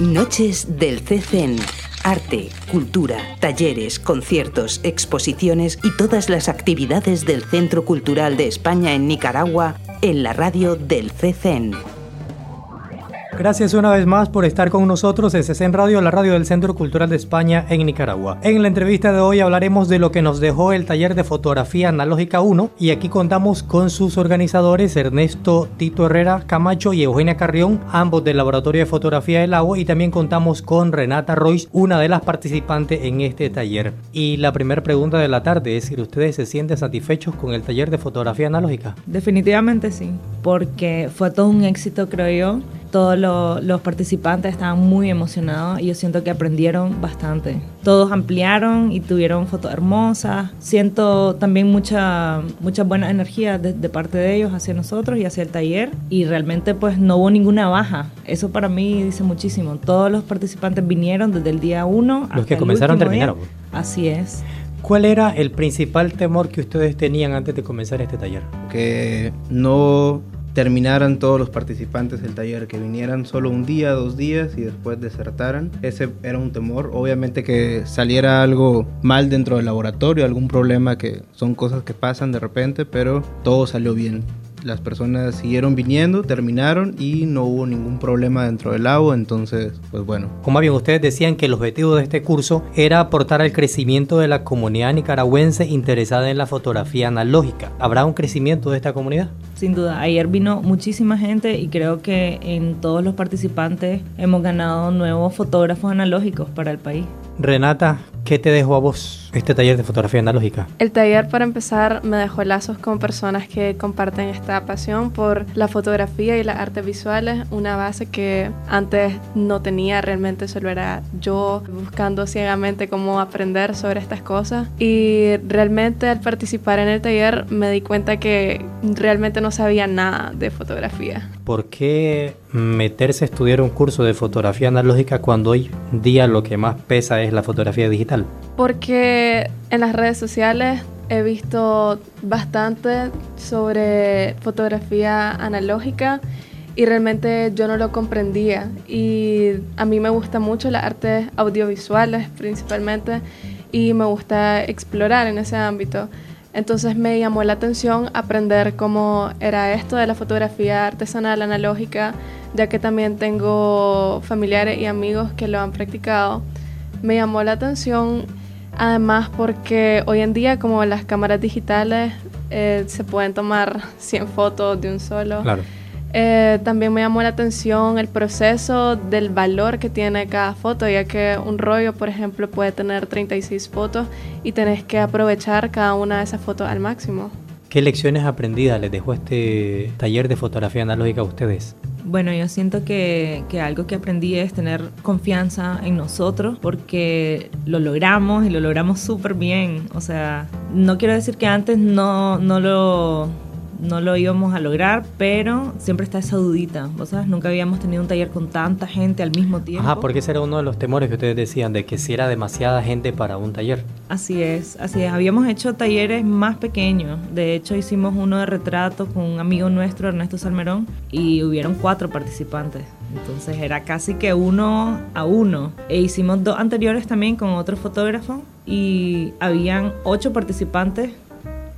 Noches del CCN. Arte, cultura, talleres, conciertos, exposiciones y todas las actividades del Centro Cultural de España en Nicaragua en la radio del CCN. Gracias una vez más por estar con nosotros en CCN Radio, la radio del Centro Cultural de España en Nicaragua. En la entrevista de hoy hablaremos de lo que nos dejó el taller de fotografía analógica 1 y aquí contamos con sus organizadores Ernesto Tito Herrera Camacho y Eugenia Carrión, ambos del Laboratorio de Fotografía del Agua y también contamos con Renata Royce, una de las participantes en este taller. Y la primera pregunta de la tarde es si ustedes se sienten satisfechos con el taller de fotografía analógica. Definitivamente sí, porque fue todo un éxito creo yo todos los participantes estaban muy emocionados y yo siento que aprendieron bastante. Todos ampliaron y tuvieron fotos hermosas. Siento también mucha, mucha buena energía de, parte de ellos hacia nosotros y hacia el taller y realmente pues no hubo ninguna baja. Eso para mí dice muchísimo. Todos los participantes vinieron desde el día uno. Los que comenzaron terminaron. Así es. ¿Cuál era el principal temor que ustedes tenían antes de comenzar este taller? Que no terminaran todos los participantes del taller, que vinieran solo un día, dos días y después desertaran. Ese era un temor. Obviamente que saliera algo mal dentro del laboratorio, algún problema que son cosas que pasan de repente, pero todo salió bien las personas siguieron viniendo, terminaron y no hubo ningún problema dentro del lago, entonces, pues bueno. Como bien, ustedes decían que el objetivo de este curso era aportar al crecimiento de la comunidad nicaragüense interesada en la fotografía analógica. ¿Habrá un crecimiento de esta comunidad? Sin duda, ayer vino muchísima gente y creo que en todos los participantes hemos ganado nuevos fotógrafos analógicos para el país. Renata, ¿qué te dejó a vos este taller de fotografía analógica? El taller, para empezar, me dejó lazos con personas que comparten esta pasión por la fotografía y las artes visuales, una base que antes no tenía, realmente solo era yo buscando ciegamente cómo aprender sobre estas cosas. Y realmente al participar en el taller me di cuenta que realmente no sabía nada de fotografía. ¿Por qué meterse a estudiar un curso de fotografía analógica cuando hoy día lo que más pesa es la fotografía digital? Porque en las redes sociales he visto bastante sobre fotografía analógica y realmente yo no lo comprendía. Y a mí me gusta mucho las artes audiovisuales principalmente y me gusta explorar en ese ámbito. Entonces me llamó la atención aprender cómo era esto de la fotografía artesanal analógica, ya que también tengo familiares y amigos que lo han practicado. Me llamó la atención además porque hoy en día como las cámaras digitales eh, se pueden tomar 100 fotos de un solo. Claro. Eh, también me llamó la atención el proceso del valor que tiene cada foto, ya que un rollo, por ejemplo, puede tener 36 fotos y tenés que aprovechar cada una de esas fotos al máximo. ¿Qué lecciones aprendidas les dejó este taller de fotografía analógica a ustedes? Bueno, yo siento que, que, algo que aprendí es tener confianza en nosotros porque lo logramos y lo logramos súper bien. O sea, no quiero decir que antes no, no lo no lo íbamos a lograr, pero siempre está esa dudita, ¿vos sabes? Nunca habíamos tenido un taller con tanta gente al mismo tiempo. Ajá, porque ese era uno de los temores que ustedes decían, de que si era demasiada gente para un taller. Así es, así es. Habíamos hecho talleres más pequeños. De hecho, hicimos uno de retrato con un amigo nuestro, Ernesto Salmerón, y hubieron cuatro participantes. Entonces era casi que uno a uno. E hicimos dos anteriores también con otro fotógrafo y habían ocho participantes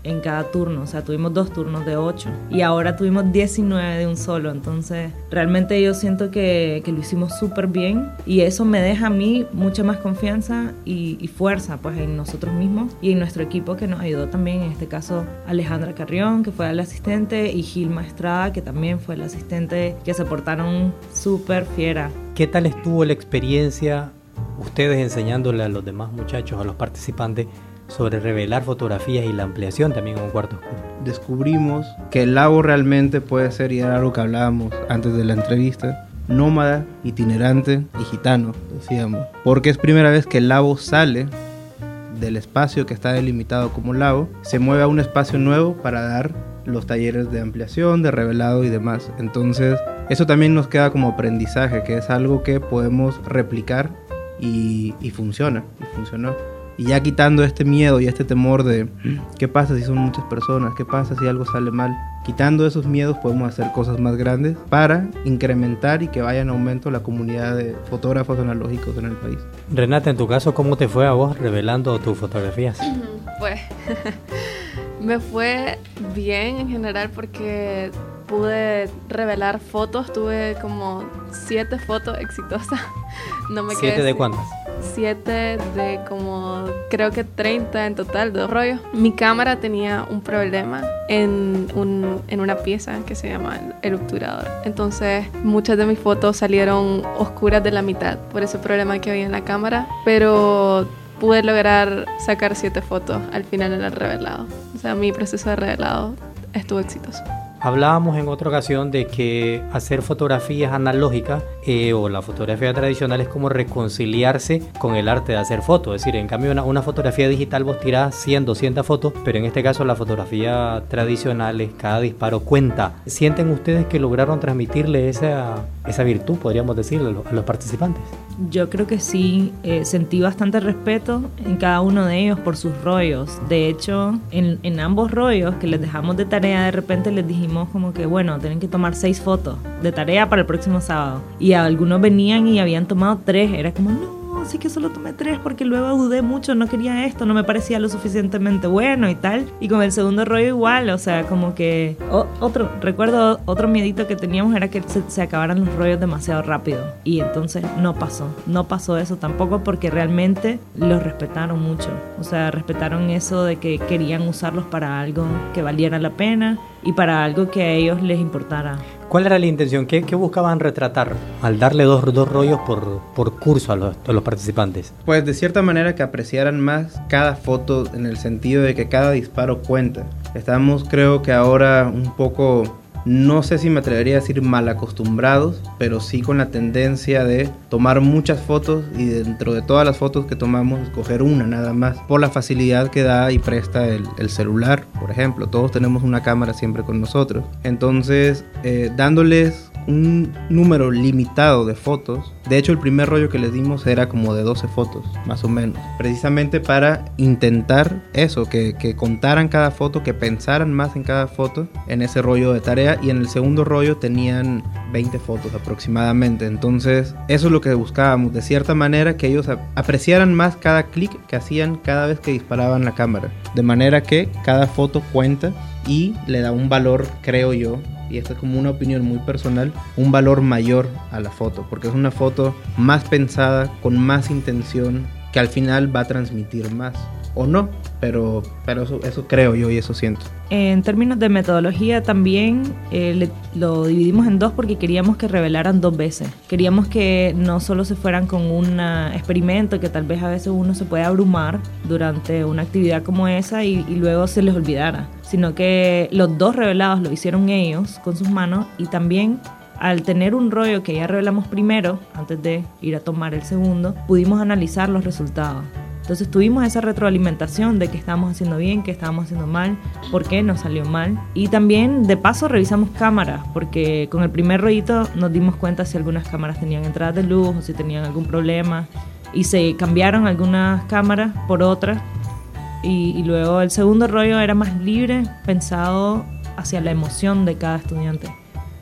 en cada turno, o sea, tuvimos dos turnos de ocho y ahora tuvimos 19 de un solo, entonces realmente yo siento que, que lo hicimos súper bien y eso me deja a mí mucha más confianza y, y, fuerza pues en nosotros mismos y en nuestro equipo que nos ayudó también, en este caso Alejandra Carrión, que fue la asistente, y Gilma Estrada, que también fue la asistente, que se portaron súper fiera. ¿Qué tal estuvo la experiencia ustedes enseñándole a los demás muchachos, a los participantes, sobre revelar fotografías y la ampliación también en un cuarto oscuro. Descubrimos que el lago realmente puede ser, y era algo que hablábamos antes de la entrevista, nómada, itinerante y gitano, decíamos. Porque es primera vez que el lago sale del espacio que está delimitado como lago, se mueve a un espacio nuevo para dar los talleres de ampliación, de revelado y demás. Entonces, eso también nos queda como aprendizaje, que es algo que podemos replicar y, y funciona, y funcionó. Y ya quitando este miedo y este temor de qué pasa si son muchas personas, qué pasa si algo sale mal, quitando esos miedos podemos hacer cosas más grandes para incrementar y que vaya en aumento la comunidad de fotógrafos analógicos en el país. Renata, en tu caso, ¿cómo te fue a vos revelando tus fotografías? Pues me fue bien en general porque pude revelar fotos, tuve como siete fotos exitosas. No me ¿Siete de cuántas? Siete de como creo que 30 en total, dos rollos. Mi cámara tenía un problema en, un, en una pieza que se llama el obturador. Entonces muchas de mis fotos salieron oscuras de la mitad por ese problema que había en la cámara, pero pude lograr sacar siete fotos al final en el revelado. O sea, mi proceso de revelado estuvo exitoso. Hablábamos en otra ocasión de que hacer fotografías analógicas eh, o la fotografía tradicional es como reconciliarse con el arte de hacer fotos. Es decir, en cambio una, una fotografía digital vos tirás 100, 200 fotos, pero en este caso la fotografía tradicional es cada disparo cuenta. ¿Sienten ustedes que lograron transmitirle esa, esa virtud, podríamos decirle, a los participantes? Yo creo que sí, eh, sentí bastante respeto en cada uno de ellos por sus rollos. De hecho, en, en, ambos rollos que les dejamos de tarea, de repente les dijimos como que, bueno, tienen que tomar seis fotos de tarea para el próximo sábado. Y algunos venían y habían tomado tres. Era como, no sí que solo tomé tres porque luego dudé mucho, no quería esto, no me parecía lo suficientemente bueno y tal. Y con el segundo rollo igual, o sea, como que otro, recuerdo otro miedito que teníamos era que se, se, acabaran los rollos demasiado rápido. Y entonces no pasó, no pasó eso tampoco porque realmente los respetaron mucho. O sea, respetaron eso de que querían usarlos para algo que valiera la pena y para algo que a ellos les importara. ¿Cuál era la intención? ¿Qué, buscaban retratar al darle dos, dos rollos por, por curso a los, a los, participantes? Pues de cierta manera que apreciaran más cada foto en el sentido de que cada disparo cuenta. Estamos creo que ahora un poco no sé si me atrevería a decir mal acostumbrados, pero sí con la tendencia de tomar muchas fotos y dentro de todas las fotos que tomamos escoger una nada más, por la facilidad que da y presta el, celular, por ejemplo. Todos tenemos una cámara siempre con nosotros. Entonces, eh, dándoles un número limitado de fotos. De hecho, el primer rollo que les dimos era como de 12 fotos, más o menos. Precisamente para intentar eso, que, que, contaran cada foto, que pensaran más en cada foto en ese rollo de tarea. Y en el segundo rollo tenían 20 fotos aproximadamente. Entonces, eso es lo que buscábamos, de cierta manera, que ellos apreciaran más cada clic que hacían cada vez que disparaban la cámara. De manera que cada foto cuenta y le da un valor, creo yo, y esta es como una opinión muy personal, un valor mayor a la foto, porque es una foto más pensada, con más intención, que al final va a transmitir más o no, pero, pero eso, eso creo yo y eso siento. En términos de metodología también eh, lo dividimos en dos porque queríamos que revelaran dos veces. Queríamos que no solo se fueran con un experimento que tal vez a veces uno se puede abrumar durante una actividad como esa y, y luego se les olvidara, sino que los dos revelados lo hicieron ellos con sus manos y también al tener un rollo que ya revelamos primero, antes de ir a tomar el segundo, pudimos analizar los resultados. Entonces tuvimos esa retroalimentación de que estábamos haciendo bien, que estábamos haciendo mal, por qué nos salió mal. Y también de paso revisamos cámaras, porque con el primer rollito nos dimos cuenta si algunas cámaras tenían entradas de luz o si tenían algún problema. Y se cambiaron algunas cámaras por otras. Y, luego el segundo rollo era más libre, pensado hacia la emoción de cada estudiante.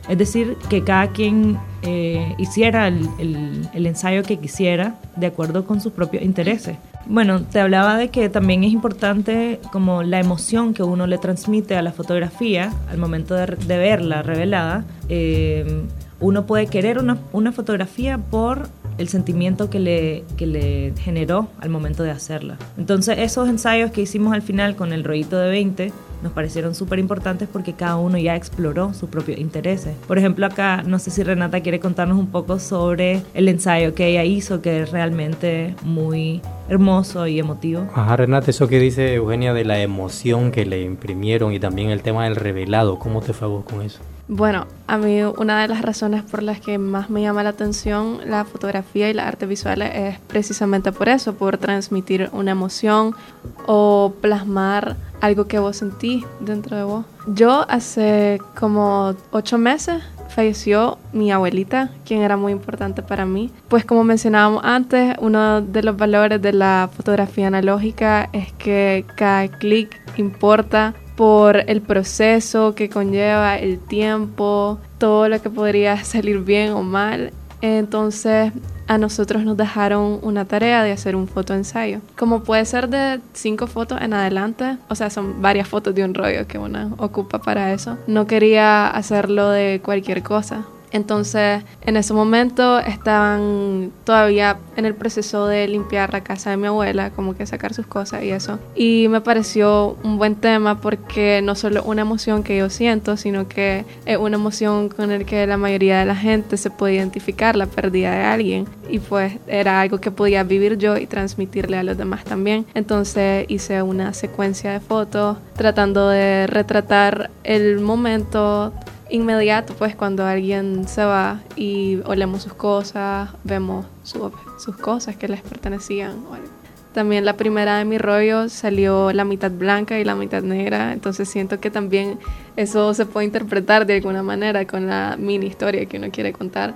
Es decir, que cada quien eh, hiciera el, ensayo que quisiera de acuerdo con sus propios intereses. Bueno, te hablaba de que también es importante como la emoción que uno le transmite a la fotografía al momento de, verla revelada. Eh, uno puede querer una, una, fotografía por el sentimiento que le, que le generó al momento de hacerla. Entonces esos ensayos que hicimos al final con el rollito de 20 nos parecieron súper importantes porque cada uno ya exploró sus propios intereses. Por ejemplo, acá no sé si Renata quiere contarnos un poco sobre el ensayo que ella hizo, que es realmente muy hermoso y emotivo. Ajá, Renata, eso que dice Eugenia de la emoción que le imprimieron y también el tema del revelado, ¿cómo te fue a vos con eso? Bueno, a mí una de las razones por las que más me llama la atención la fotografía y las artes visuales es precisamente por eso, por transmitir una emoción o plasmar algo que vos sentís dentro de vos. Yo hace como ocho meses falleció mi abuelita, quien era muy importante para mí. Pues como mencionábamos antes, uno de los valores de la fotografía analógica es que cada clic importa por el proceso que conlleva, el tiempo, todo lo que podría salir bien o mal. Entonces a nosotros nos dejaron una tarea de hacer un fotoensayo. Como puede ser de cinco fotos en adelante, o sea, son varias fotos de un rollo que una ocupa para eso. No quería hacerlo de cualquier cosa. Entonces, en ese momento estaban todavía en el proceso de limpiar la casa de mi abuela, como que sacar sus cosas y eso. Y me pareció un buen tema porque no solo una emoción que yo siento, sino que es una emoción con la que la mayoría de la gente se puede identificar, la pérdida de alguien. Y pues era algo que podía vivir yo y transmitirle a los demás también. Entonces hice una secuencia de fotos tratando de retratar el momento inmediato, pues cuando alguien se va y olemos sus cosas, vemos sus cosas que les pertenecían. También la primera de mi rollo salió la mitad blanca y la mitad negra, entonces siento que también eso se puede interpretar de alguna manera con la mini historia que uno quiere contar.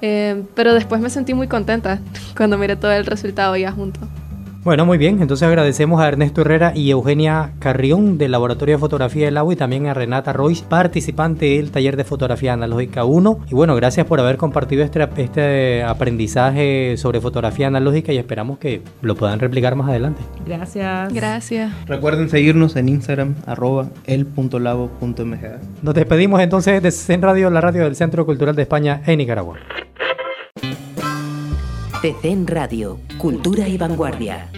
Eh, pero después me sentí muy contenta cuando miré todo el resultado ya junto. Bueno, muy bien. Entonces agradecemos a Ernesto Herrera y Eugenia Carrión del Laboratorio de Fotografía del Agua y también a Renata Royce, participante del taller de fotografía analógica 1. Y bueno, gracias por haber compartido este, este aprendizaje sobre fotografía analógica y esperamos que lo puedan replicar más adelante. Gracias. Gracias. Recuerden seguirnos en Instagram, arroba el.labo.mg. Nos despedimos entonces de CEN Radio, la radio del Centro Cultural de España en Nicaragua. CEN Radio, Cultura y Vanguardia.